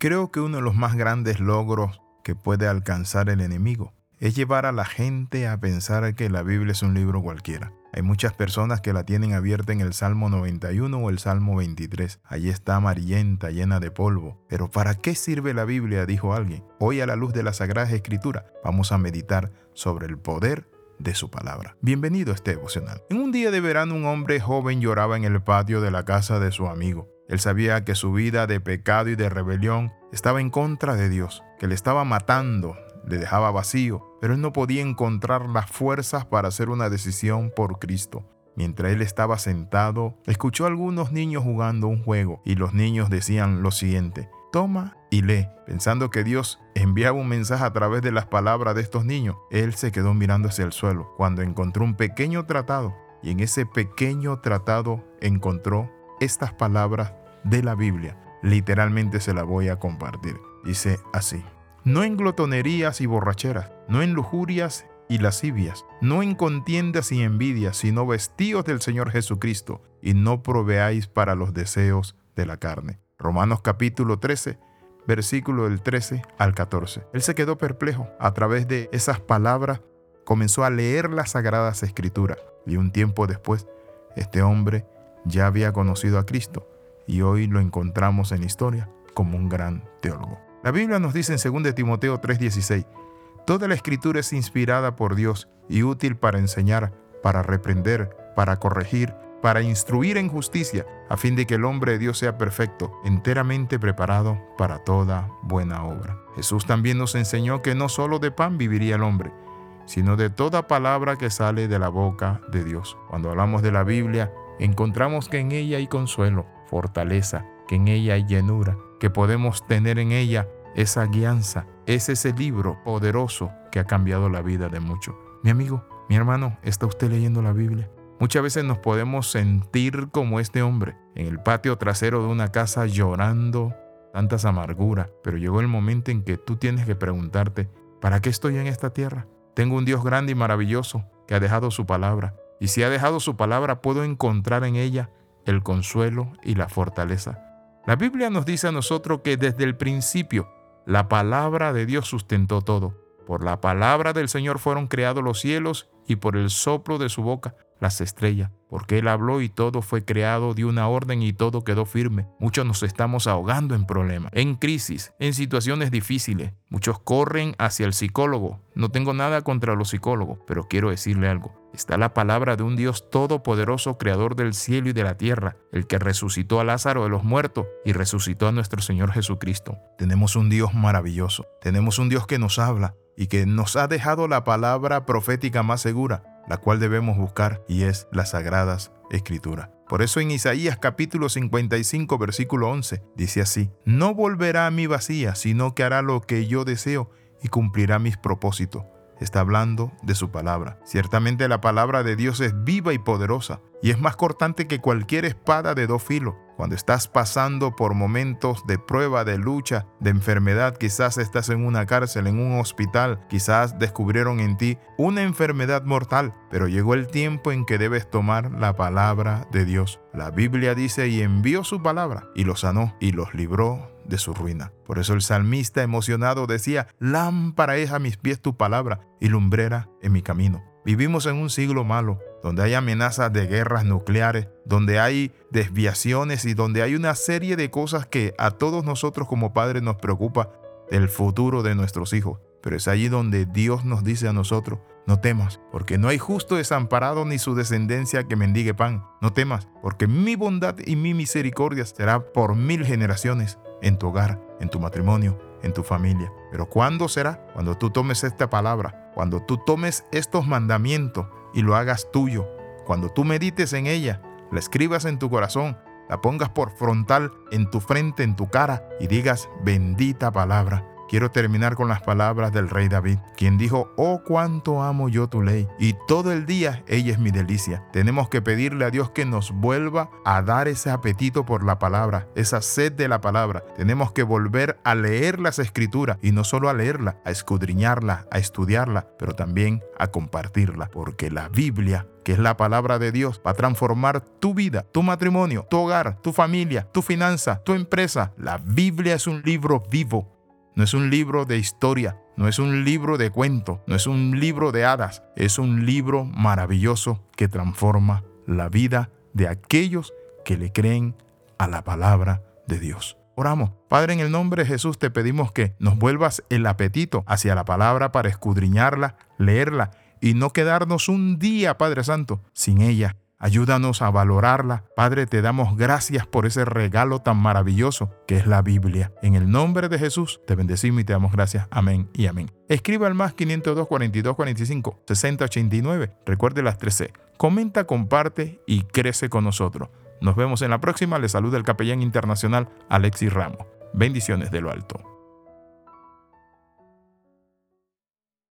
Creo que uno de los más grandes logros que puede alcanzar el enemigo es llevar a la gente a pensar que la Biblia es un libro cualquiera. Hay muchas personas que la tienen abierta en el Salmo 91 o el Salmo 23. Allí está amarillenta, llena de polvo. Pero ¿para qué sirve la Biblia? dijo alguien. Hoy a la luz de la Sagrada Escritura vamos a meditar sobre el poder de su palabra. Bienvenido a este devocional. En un día de verano un hombre joven lloraba en el patio de la casa de su amigo. Él sabía que su vida de pecado y de rebelión estaba en contra de Dios, que le estaba matando, le dejaba vacío, pero él no podía encontrar las fuerzas para hacer una decisión por Cristo. Mientras él estaba sentado, escuchó a algunos niños jugando un juego y los niños decían lo siguiente, toma y lee, pensando que Dios enviaba un mensaje a través de las palabras de estos niños. Él se quedó mirando hacia el suelo cuando encontró un pequeño tratado y en ese pequeño tratado encontró estas palabras de la Biblia. Literalmente se la voy a compartir. Dice así. No en glotonerías y borracheras, no en lujurias y lascivias, no en contiendas y envidias, sino vestidos del Señor Jesucristo, y no proveáis para los deseos de la carne. Romanos capítulo 13, versículo del 13 al 14. Él se quedó perplejo. A través de esas palabras comenzó a leer las sagradas escrituras. Y un tiempo después, este hombre ya había conocido a Cristo y hoy lo encontramos en la historia como un gran teólogo. La Biblia nos dice en 2 Timoteo 3:16, Toda la escritura es inspirada por Dios y útil para enseñar, para reprender, para corregir, para instruir en justicia, a fin de que el hombre de Dios sea perfecto, enteramente preparado para toda buena obra. Jesús también nos enseñó que no solo de pan viviría el hombre, sino de toda palabra que sale de la boca de Dios. Cuando hablamos de la Biblia, encontramos que en ella hay consuelo, fortaleza, que en ella hay llenura, que podemos tener en ella esa guianza. Es ese libro poderoso que ha cambiado la vida de muchos. Mi amigo, mi hermano, ¿está usted leyendo la Biblia? Muchas veces nos podemos sentir como este hombre en el patio trasero de una casa llorando tantas amarguras, pero llegó el momento en que tú tienes que preguntarte, ¿para qué estoy en esta tierra? Tengo un Dios grande y maravilloso que ha dejado su palabra, y si ha dejado su palabra puedo encontrar en ella el consuelo y la fortaleza. La Biblia nos dice a nosotros que desde el principio la palabra de Dios sustentó todo. Por la palabra del Señor fueron creados los cielos y por el soplo de su boca las estrellas, porque Él habló y todo fue creado de una orden y todo quedó firme. Muchos nos estamos ahogando en problemas, en crisis, en situaciones difíciles. Muchos corren hacia el psicólogo. No tengo nada contra los psicólogos, pero quiero decirle algo. Está la palabra de un Dios todopoderoso, creador del cielo y de la tierra, el que resucitó a Lázaro de los muertos y resucitó a nuestro Señor Jesucristo. Tenemos un Dios maravilloso. Tenemos un Dios que nos habla y que nos ha dejado la palabra profética más segura la cual debemos buscar y es las sagradas escrituras. Por eso en Isaías capítulo 55 versículo 11 dice así, no volverá a mí vacía, sino que hará lo que yo deseo y cumplirá mis propósitos. Está hablando de su palabra. Ciertamente la palabra de Dios es viva y poderosa y es más cortante que cualquier espada de dos filos cuando estás pasando por momentos de prueba, de lucha, de enfermedad, quizás estás en una cárcel, en un hospital, quizás descubrieron en ti una enfermedad mortal, pero llegó el tiempo en que debes tomar la palabra de Dios. La Biblia dice y envió su palabra y los sanó y los libró de su ruina. Por eso el salmista emocionado decía, lámpara es a mis pies tu palabra y lumbrera en mi camino. Vivimos en un siglo malo, donde hay amenazas de guerras nucleares, donde hay desviaciones y donde hay una serie de cosas que a todos nosotros como padres nos preocupa del futuro de nuestros hijos. Pero es allí donde Dios nos dice a nosotros, no temas, porque no hay justo desamparado ni su descendencia que mendigue pan. No temas, porque mi bondad y mi misericordia será por mil generaciones en tu hogar, en tu matrimonio, en tu familia. Pero ¿cuándo será? Cuando tú tomes esta palabra cuando tú tomes estos mandamientos y lo hagas tuyo, cuando tú medites en ella, la escribas en tu corazón, la pongas por frontal en tu frente, en tu cara y digas bendita palabra. Quiero terminar con las palabras del rey David, quien dijo, oh cuánto amo yo tu ley, y todo el día ella es mi delicia. Tenemos que pedirle a Dios que nos vuelva a dar ese apetito por la palabra, esa sed de la palabra. Tenemos que volver a leer las escrituras y no solo a leerla, a escudriñarla, a estudiarla, pero también a compartirla, porque la Biblia que es la palabra de Dios, va a transformar tu vida, tu matrimonio, tu hogar, tu familia, tu finanza, tu empresa. La Biblia es un libro vivo, no es un libro de historia, no es un libro de cuento, no es un libro de hadas, es un libro maravilloso que transforma la vida de aquellos que le creen a la palabra de Dios. Oramos. Padre, en el nombre de Jesús te pedimos que nos vuelvas el apetito hacia la palabra para escudriñarla, leerla y no quedarnos un día, Padre Santo, sin ella. Ayúdanos a valorarla. Padre, te damos gracias por ese regalo tan maravilloso que es la Biblia. En el nombre de Jesús te bendecimos y te damos gracias. Amén y amén. Escriba al más 502 42 45 60 89. Recuerde las 13. Comenta, comparte y crece con nosotros. Nos vemos en la próxima. Le saluda el capellán internacional Alexis Ramos. Bendiciones de lo alto.